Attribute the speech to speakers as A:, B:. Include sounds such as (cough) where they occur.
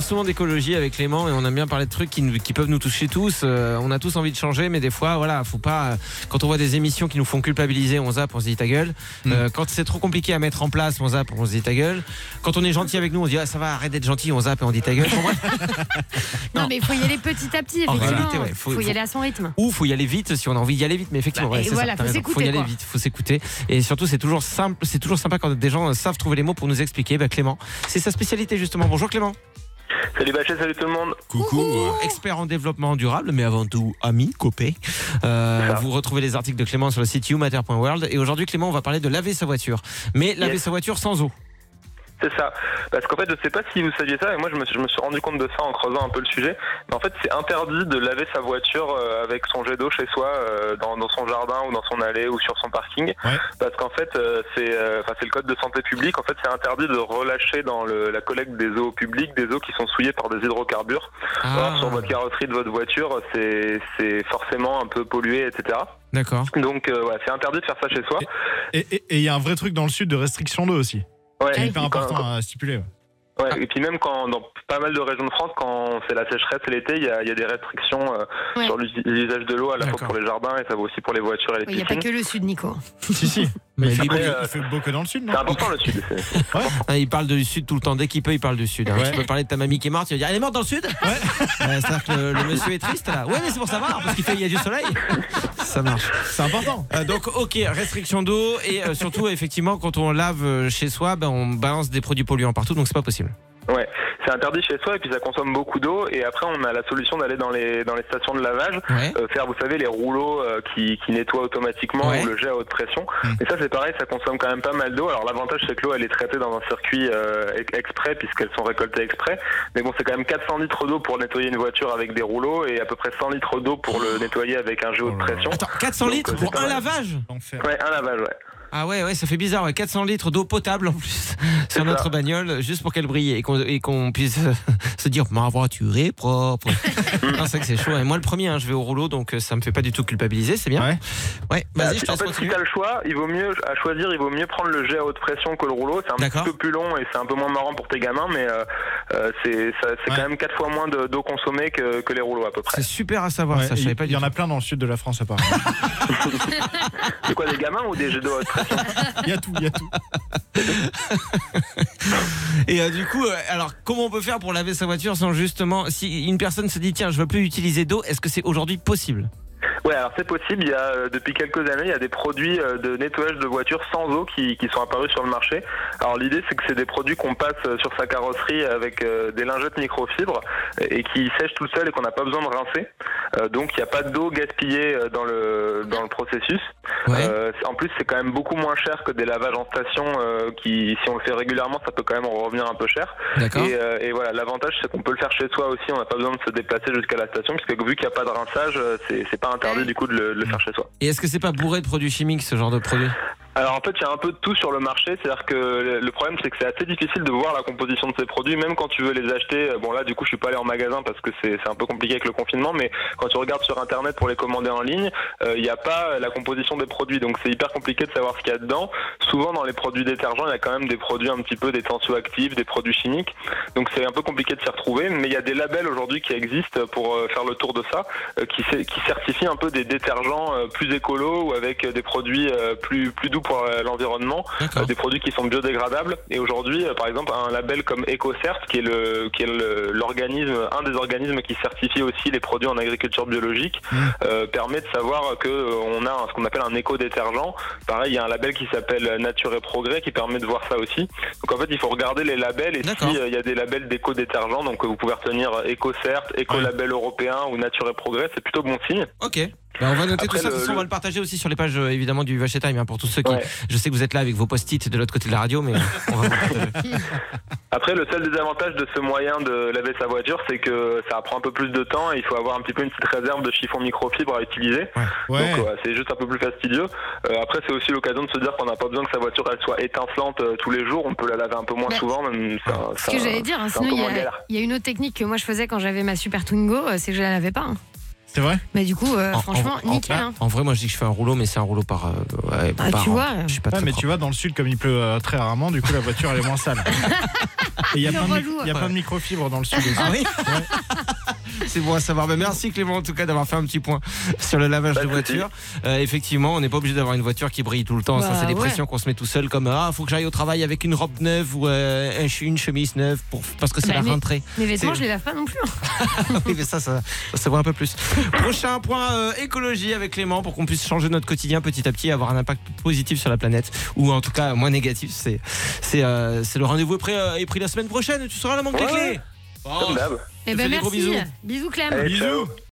A: parle souvent d'écologie avec Clément et on aime bien parler de trucs qui, nous- qui peuvent nous toucher tous. Euh, on a tous envie de changer, mais des fois, voilà, faut pas. euh, Quand on voit des émissions qui nous font culpabiliser, on zappe, on se dit ta gueule. Euh, quand c'est trop compliqué à mettre en place, on zappe, on se dit ta gueule. Quand on est gentil avec nous, on se dit ah, ça va, arrête d'être gentil, on zappe et on dit ta gueule. (laughs) (laughs)
B: Non, mais il faut y aller petit à petit,
A: En
B: effectivement.
A: réalité, ouais, faut-
B: faut, y
A: faut-
B: aller à son rythme.
A: Ou faut y aller vite si on a envie d'y aller vite, mais effectivement,
B: Bah,
A: ouais, c'est
B: voilà,
A: ça,
B: faut s'écouter,
A: y aller
B: quoi.
A: vite, faut s'écouter. Et surtout, c'est toujours simple, c'est toujours sympa quand des gens savent trouver les mots pour nous expliquer. Bah, Clément, c'est sa spécialité justement. Bonjour Clément.
C: Salut Bachet, salut tout le monde.
D: Coucou.
A: expert en développement durable, mais avant tout ami, copé. Euh, vous retrouvez les articles de Clément sur le site youmatter.world. Et aujourd'hui, Clément, on va parler de laver sa voiture. Mais laver
C: Yes.
A: sa voiture sans eau.
C: C'est ça. Parce qu'en fait, je sais pas si vous saviez ça, et moi je me, suis, je me suis rendu compte de ça en creusant un peu le sujet. Mais en fait, c'est interdit de laver sa voiture euh, avec son jet d'eau chez soi, euh, dans, dans son jardin ou dans son allée ou sur son parking.
D: Ouais.
C: Parce qu'en fait, euh, c'est euh, enfin, le code de santé publique. En fait, c'est interdit de relâcher dans le, la collecte des eaux publiques des eaux qui sont souillées par des hydrocarbures.
A: Ah.
C: Sur votre carrosserie de votre voiture, c'est forcément un peu pollué, etc.
A: D'accord.
C: Donc, euh, ouais, c'est interdit de faire ça chez soi.
D: Et il y a un vrai truc dans le sud de restriction d'eau aussi.
C: Ouais,
D: C'est hyper
C: puis quand-
D: important à stipuler. ouais.
C: Ouais, et puis même quand dans pas mal de régions de France, quand c'est la sécheresse et l'été, il y a, il y a des restrictions euh,
B: Ouais.
C: sur l'us- l'usage de l'eau à la fois pour les jardins et ça vaut aussi pour les voitures et les
B: Il n'y a pas que le sud, Nico.
D: si, si. (laughs)
A: Mais
D: il, fait
A: lui,
D: il fait beau que dans le sud, non
C: C'est important le sud. c'est-
A: Ah, il parle du sud tout le temps. Dès qu'il peut, il parle du sud. hein.
D: Ouais.
A: Tu peux parler de ta mamie qui est morte, tu vas dire Elle est morte dans le sud
D: Ouais. (laughs)
A: Euh, C'est-à-dire que le, le monsieur est triste là. Ouais, mais c'est pour savoir, parce qu'il fait il y a du soleil. Ça marche.
D: C'est important.
A: Euh, donc, ok, restriction d'eau et euh, surtout, effectivement, quand on lave euh, chez soi, ben, on balance des produits polluants partout, donc c'est pas possible.
C: Ouais, c'est interdit chez soi et puis ça consomme beaucoup d'eau et après on a la solution d'aller dans les dans les stations de lavage
A: Ouais.
C: euh, faire vous savez les rouleaux euh, qui, qui nettoient automatiquement
A: Ouais.
C: ou le jet à haute pression.
D: Mm.
C: et ça c'est pareil ça consomme quand même pas mal d'eau. Alors l'avantage c'est que l'eau elle est traitée dans un circuit euh, ex- exprès puisqu'elles sont récoltées exprès. Mais bon c'est quand même 400 litres d'eau pour nettoyer une voiture avec des rouleaux et à peu près 100 litres d'eau pour le nettoyer avec un jet haute
D: Oh
C: pression.
A: Attends, 400
C: Donc,
A: litres
C: euh,
A: pour un lavage?
C: Ouais un lavage ouais
A: Ah ouais, ouais, ça fait bizarre. Ouais. 400 litres d'eau potable en plus sur
C: ça.
A: notre bagnole, juste pour qu'elle brille et qu'on puisse euh, (laughs) se dire ma voiture est propre. (laughs) non, c'est vrai que c'est chaud. Et moi, le premier, hein, je vais au rouleau, donc euh, ça me fait pas du tout culpabiliser, c'est bien.
D: Ouais.
A: Ouais, vas-y, je te
C: en fait, si t'as le choix, il vaut mieux à choisir, il vaut mieux prendre le jet à haute pression que le rouleau. C'est un petit peu plus long et c'est un peu moins marrant pour tes gamins, mais euh, euh, c'est quand même quatre fois moins de- d'eau consommée que, que les rouleaux à peu près.
A: C'est super à savoir,
D: Ouais,
A: ça, je savais pas
D: il y en a plein dans le sud de la France apparemment. (laughs)
C: C'est quoi des gamins ou des jets d'eau à haute pression (laughs)
D: Il y a tout, il y a tout.
A: Et euh, du coup, euh, alors comment on peut faire pour laver sa voiture sans justement, si une personne se dit tiens, je veux plus utiliser d'eau, est-ce que c'est aujourd'hui possible?
C: Ouais, alors c'est possible. Il y a euh, depuis quelques années, il y a des produits de nettoyage de voitures sans eau qui, sont apparus sur le marché. Alors l'idée, c'est que c'est des produits qu'on passe sur sa carrosserie avec des lingettes microfibres et qui sèchent tout seul et qu'on n'a pas besoin de rincer. Euh, donc il n'y a pas d'eau gaspillée euh, dans le dans le processus.
A: Ouais.
C: Euh, en plus, c'est quand même beaucoup moins cher que des lavages en station euh, qui, si on le fait régulièrement, ça peut quand même en revenir un peu cher. Et, euh, et voilà, l'avantage c'est qu'on peut le faire chez soi aussi, on n'a pas besoin de se déplacer jusqu'à la station, puisque vu qu'il n'y a pas de rinçage, c'est c'est pas interdit du coup de le, de le faire chez soi.
A: Et est-ce que c'est pas bourré de produits chimiques ce genre de produit
C: Alors en fait, il y a un peu de tout sur le marché, c'est-à-dire que le- problème c'est que c'est assez difficile de voir la composition de ces produits, même quand tu veux les acheter. euh, Bon là, du coup, je suis pas allé en magasin parce que c'est un peu compliqué avec le confinement, mais quand tu regardes sur internet pour les commander en ligne, euh, il n'y a pas la composition des produits, donc c'est hyper compliqué de savoir ce qu'il y a dedans. Souvent dans les produits détergents, il y a quand même des produits un petit peu des tensioactifs, des produits chimiques, donc c'est un peu compliqué de s'y retrouver. Mais il y a des labels aujourd'hui qui existent pour euh, faire le tour de ça, qui, qui certifient un peu des détergents plus écolos ou avec des produits plus plus doux pour euh, l'environnement, des produits qui sont biodégradables. Et aujourd'hui, euh, par exemple, un label comme EcoCert, qui est le qui est l'organisme, un des organismes qui certifie aussi les produits en agriculture biologique,
D: Mmh.
C: euh, permet de savoir que on a ce qu'on appelle un éco-détergent. Pareil, il y a un label qui s'appelle Nature et Progrès qui permet de voir ça aussi. Donc en fait, il faut regarder les labels et
A: D'accord.
C: si euh, y a des labels d'éco-détergent, donc vous pouvez retenir EcoCert, Éco-label européen ou Nature et Progrès, c'est plutôt bon signe.
A: Ok. Ben, on va noter
C: Après,
A: tout ça. De toute
C: le-
A: façon, on va le partager aussi sur les pages euh, évidemment du Vache Time hein, pour tous ceux qui.
C: Ouais.
A: Je sais que vous êtes là avec vos post-it de l'autre côté de la radio, mais euh, on va vous le partager. (laughs)
C: Après, le seul désavantage de ce moyen de laver sa voiture, c'est que ça prend un peu plus de temps et il faut avoir un petit peu une petite réserve de chiffon microfibre à utiliser.
D: Ouais.
C: Donc ouais, c'est juste un peu plus fastidieux. Euh, après, c'est aussi l'occasion de se dire qu'on n'a pas besoin que sa voiture elle soit étincelante euh, tous les jours. On peut la laver un peu moins
B: Bah,
C: souvent. Même, ça-
B: Ce
C: ça-
B: que j'allais dire, hein, sinon il y, a- y une autre technique que moi je faisais quand j'avais ma Super Twingo, euh, c'est que je la lavais pas. hein.
D: C'est vrai
B: Mais du coup, euh,
A: En-
B: franchement,
A: en- en-
B: nickel. hein.
A: En vrai, moi je dis que je fais un rouleau, mais c'est un rouleau par. euh, ouais,
B: Ah,
A: par
B: tu
A: an.
B: vois.
A: Je suis pas
D: Ouais, mais
A: propre.
D: tu vois, dans le sud, comme il pleut euh, très rarement, du coup, la voiture, elle est moins sale. (laughs) Et il y a
B: Le
D: plein de,
B: relou.
D: mic- il y a plein de microfibres dans le studio.
A: Ah oui C'est bon à savoir. Ben, merci Clément en tout cas d'avoir fait un petit point sur le lavage
C: Pas
A: de voiture. Euh, effectivement, on n'est pas obligé d'avoir une voiture qui brille tout le temps. ça,
B: Bah,
A: c'est des
B: ouais.
A: pressions qu'on se met tout seul, comme ah, faut que j'aille au travail avec une robe neuve ou euh, une chemise neuve pour parce que c'est
B: Bah,
A: la
B: mais-
A: rentrée.
B: Mes vêtements, je les lave pas non plus. hein. (laughs)
A: oui, mais ça, ça, ça se voit un peu plus. Prochain point euh, écologie avec Clément pour qu'on puisse changer notre quotidien petit à petit et avoir un impact positif sur la planète ou en tout cas moins négatif. C'est c'est euh, c'est le rendez-vous est pris, euh, est pris la semaine prochaine. Tu seras là, manque
C: Ouais,
A: les
C: ouais.
A: clés. Oh.
C: Comme d'hab.
B: Eh ben merci.
A: bisous.
B: Bisous Clem.
C: Allez, ciao.